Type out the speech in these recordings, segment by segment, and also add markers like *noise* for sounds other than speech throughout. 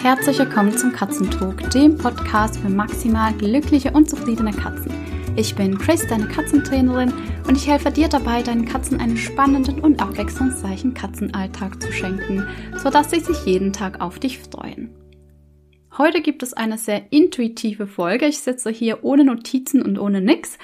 Herzlich willkommen zum Katzentalk, dem Podcast für maximal glückliche und zufriedene Katzen. Ich bin Chris, deine Katzentrainerin, und ich helfe dir dabei, deinen Katzen einen spannenden und abwechslungsreichen Katzenalltag zu schenken, sodass sie sich jeden Tag auf dich freuen. Heute gibt es eine sehr intuitive Folge. Ich sitze hier ohne Notizen und ohne nix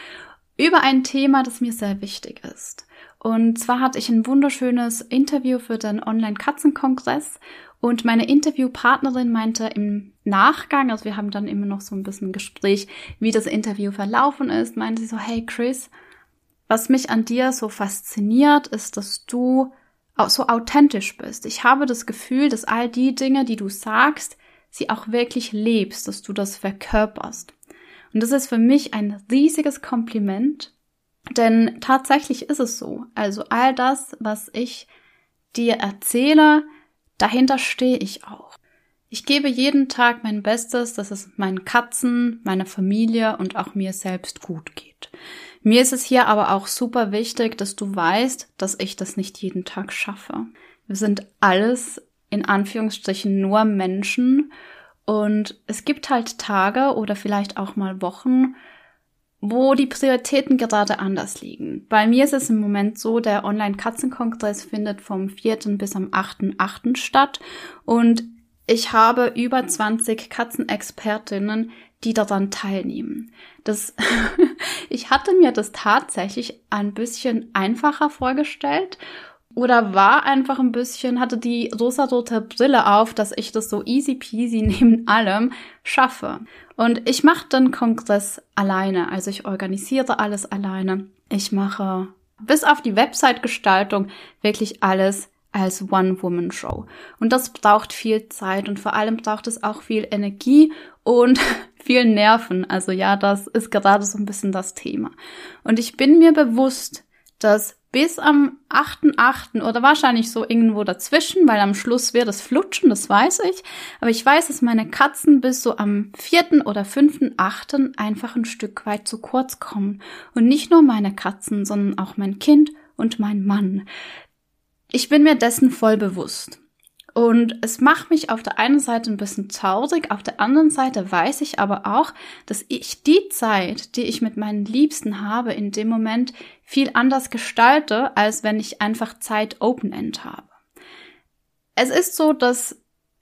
über ein Thema, das mir sehr wichtig ist. Und zwar hatte ich ein wunderschönes Interview für den Online-Katzenkongress und meine Interviewpartnerin meinte im Nachgang, also wir haben dann immer noch so ein bisschen Gespräch, wie das Interview verlaufen ist, meinte sie so, hey Chris, was mich an dir so fasziniert, ist, dass du so authentisch bist. Ich habe das Gefühl, dass all die Dinge, die du sagst, sie auch wirklich lebst, dass du das verkörperst. Und das ist für mich ein riesiges Kompliment, denn tatsächlich ist es so. Also all das, was ich dir erzähle, dahinter stehe ich auch. Ich gebe jeden Tag mein Bestes, dass es meinen Katzen, meiner Familie und auch mir selbst gut geht. Mir ist es hier aber auch super wichtig, dass du weißt, dass ich das nicht jeden Tag schaffe. Wir sind alles in Anführungsstrichen nur Menschen und es gibt halt Tage oder vielleicht auch mal Wochen, wo die Prioritäten gerade anders liegen. Bei mir ist es im Moment so, der Online-Katzenkongress findet vom 4. bis am 8.8. statt und ich habe über 20 Katzenexpertinnen, die daran teilnehmen. Das, *laughs* ich hatte mir das tatsächlich ein bisschen einfacher vorgestellt oder war einfach ein bisschen, hatte die rosa-rote Brille auf, dass ich das so easy peasy *laughs* neben allem schaffe. Und ich mache den Kongress alleine, also ich organisiere alles alleine. Ich mache bis auf die Website-Gestaltung wirklich alles als One-Woman-Show. Und das braucht viel Zeit und vor allem braucht es auch viel Energie und *laughs* viel Nerven. Also ja, das ist gerade so ein bisschen das Thema. Und ich bin mir bewusst, dass bis am 8.8. oder wahrscheinlich so irgendwo dazwischen, weil am Schluss wird es flutschen, das weiß ich. Aber ich weiß, dass meine Katzen bis so am 4. oder 5.8. einfach ein Stück weit zu kurz kommen. Und nicht nur meine Katzen, sondern auch mein Kind und mein Mann. Ich bin mir dessen voll bewusst. Und es macht mich auf der einen Seite ein bisschen traurig, auf der anderen Seite weiß ich aber auch, dass ich die Zeit, die ich mit meinen Liebsten habe, in dem Moment viel anders gestalte, als wenn ich einfach Zeit Open-End habe. Es ist so, dass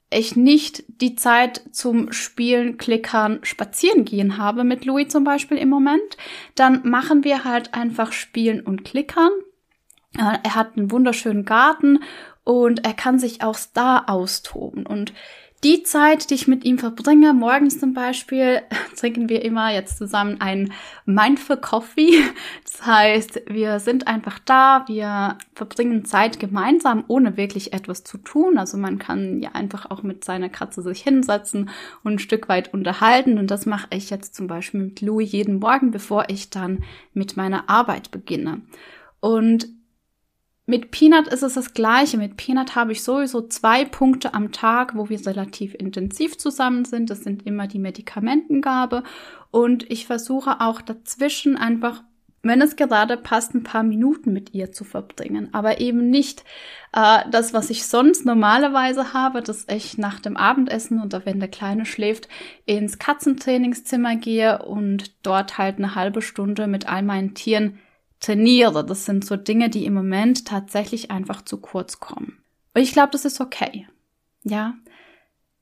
ich nicht die Zeit zum Spielen, Klickern, Spazieren gehen habe mit Louis zum Beispiel im Moment, dann machen wir halt einfach Spielen und Klickern. Er hat einen wunderschönen Garten und er kann sich auch da austoben. Und die Zeit, die ich mit ihm verbringe, morgens zum Beispiel, *laughs* trinken wir immer jetzt zusammen einen Mindful Coffee. Das heißt, wir sind einfach da, wir verbringen Zeit gemeinsam, ohne wirklich etwas zu tun. Also man kann ja einfach auch mit seiner Katze sich hinsetzen und ein Stück weit unterhalten. Und das mache ich jetzt zum Beispiel mit Louis jeden Morgen, bevor ich dann mit meiner Arbeit beginne. Und mit Peanut ist es das gleiche. Mit Peanut habe ich sowieso zwei Punkte am Tag, wo wir relativ intensiv zusammen sind. Das sind immer die Medikamentengabe. Und ich versuche auch dazwischen einfach, wenn es gerade passt, ein paar Minuten mit ihr zu verbringen. Aber eben nicht äh, das, was ich sonst normalerweise habe, dass ich nach dem Abendessen oder wenn der Kleine schläft, ins Katzentrainingszimmer gehe und dort halt eine halbe Stunde mit all meinen Tieren trainiere. Das sind so Dinge, die im Moment tatsächlich einfach zu kurz kommen. Und ich glaube, das ist okay. Ja.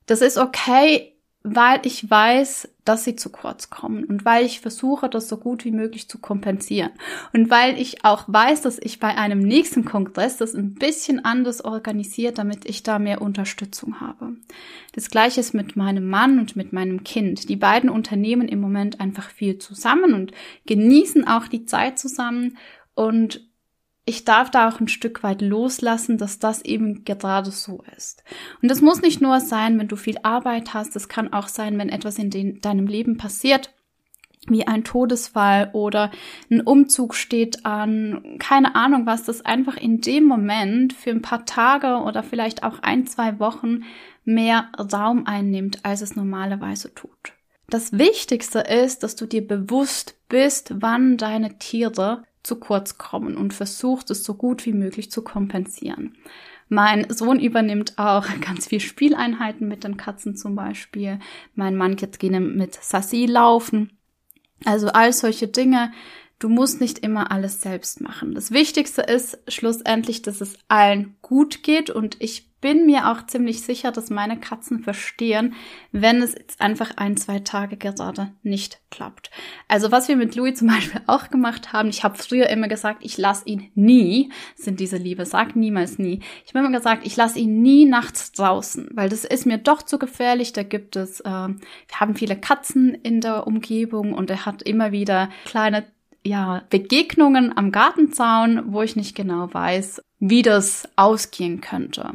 Das ist okay, weil ich weiß, dass sie zu kurz kommen und weil ich versuche, das so gut wie möglich zu kompensieren. Und weil ich auch weiß, dass ich bei einem nächsten Kongress das ein bisschen anders organisiert, damit ich da mehr Unterstützung habe. Das gleiche ist mit meinem Mann und mit meinem Kind. Die beiden unternehmen im Moment einfach viel zusammen und genießen auch die Zeit zusammen und ich darf da auch ein Stück weit loslassen, dass das eben gerade so ist. Und das muss nicht nur sein, wenn du viel Arbeit hast, es kann auch sein, wenn etwas in den, deinem Leben passiert, wie ein Todesfall oder ein Umzug steht an, keine Ahnung was, das einfach in dem Moment für ein paar Tage oder vielleicht auch ein, zwei Wochen mehr Raum einnimmt, als es normalerweise tut. Das Wichtigste ist, dass du dir bewusst bist, wann deine Tiere zu kurz kommen und versucht es so gut wie möglich zu kompensieren. Mein Sohn übernimmt auch *laughs* ganz viel Spieleinheiten mit den Katzen zum Beispiel. Mein Mann geht gerne mit Sassi laufen. Also all solche Dinge. Du musst nicht immer alles selbst machen. Das Wichtigste ist schlussendlich, dass es allen gut geht und ich bin mir auch ziemlich sicher, dass meine Katzen verstehen, wenn es jetzt einfach ein, zwei Tage gerade nicht klappt. Also was wir mit Louis zum *laughs* Beispiel auch gemacht haben, ich habe früher immer gesagt, ich lasse ihn nie, sind diese Liebe, sag niemals nie. Ich habe immer gesagt, ich lasse ihn nie nachts draußen, weil das ist mir doch zu gefährlich. Da gibt es, äh, wir haben viele Katzen in der Umgebung und er hat immer wieder kleine ja, Begegnungen am Gartenzaun, wo ich nicht genau weiß, wie das ausgehen könnte.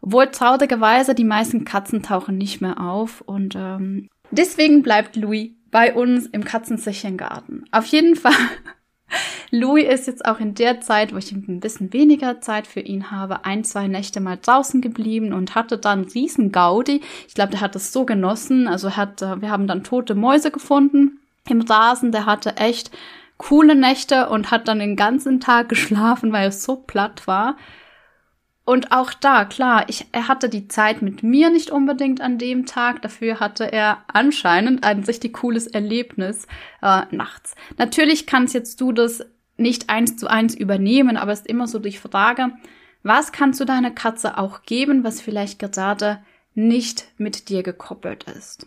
Obwohl traurigerweise die meisten Katzen tauchen nicht mehr auf und ähm, deswegen bleibt Louis bei uns im Katzensicherngarten. Auf jeden Fall. *laughs* Louis ist jetzt auch in der Zeit, wo ich ein bisschen weniger Zeit für ihn habe, ein, zwei Nächte mal draußen geblieben und hatte dann riesen Gaudi. Ich glaube, der hat es so genossen. Also hat, äh, wir haben dann tote Mäuse gefunden im Rasen. Der hatte echt coole Nächte und hat dann den ganzen Tag geschlafen, weil er so platt war. Und auch da, klar, ich, er hatte die Zeit mit mir nicht unbedingt an dem Tag. Dafür hatte er anscheinend ein richtig cooles Erlebnis äh, nachts. Natürlich kannst jetzt du das nicht eins zu eins übernehmen, aber es ist immer so die Frage, was kannst du deiner Katze auch geben, was vielleicht gerade nicht mit dir gekoppelt ist?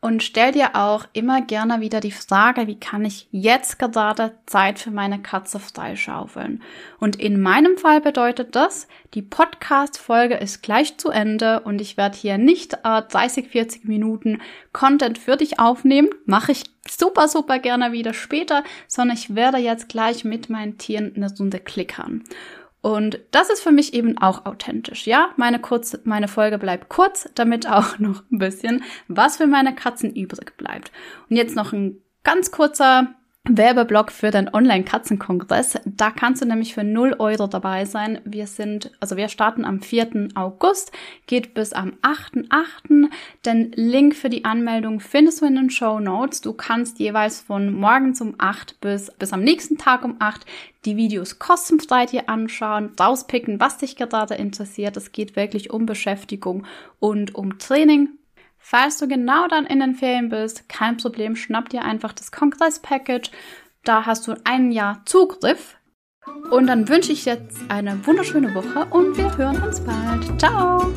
Und stell dir auch immer gerne wieder die Frage, wie kann ich jetzt gerade Zeit für meine Katze freischaufeln? Und in meinem Fall bedeutet das, die Podcast-Folge ist gleich zu Ende und ich werde hier nicht äh, 30, 40 Minuten Content für dich aufnehmen. Mache ich super, super gerne wieder später, sondern ich werde jetzt gleich mit meinen Tieren eine Runde klickern. Und das ist für mich eben auch authentisch. Ja, meine, kurz, meine Folge bleibt kurz, damit auch *laughs* noch ein bisschen was für meine Katzen übrig bleibt. Und jetzt noch ein ganz kurzer Werbeblock für den Online-Katzenkongress. Da kannst du nämlich für 0 Euro dabei sein. Wir sind, also wir starten am 4. August, geht bis am 8.8. Den Link für die Anmeldung findest du in den Show Notes. Du kannst jeweils von morgens um 8 bis, bis am nächsten Tag um 8 die Videos kostenfrei dir anschauen, rauspicken, was dich gerade interessiert. Es geht wirklich um Beschäftigung und um Training Falls du genau dann in den Ferien bist, kein Problem, schnapp dir einfach das Kongress-Package. Da hast du ein Jahr Zugriff. Und dann wünsche ich jetzt eine wunderschöne Woche und wir hören uns bald. Ciao!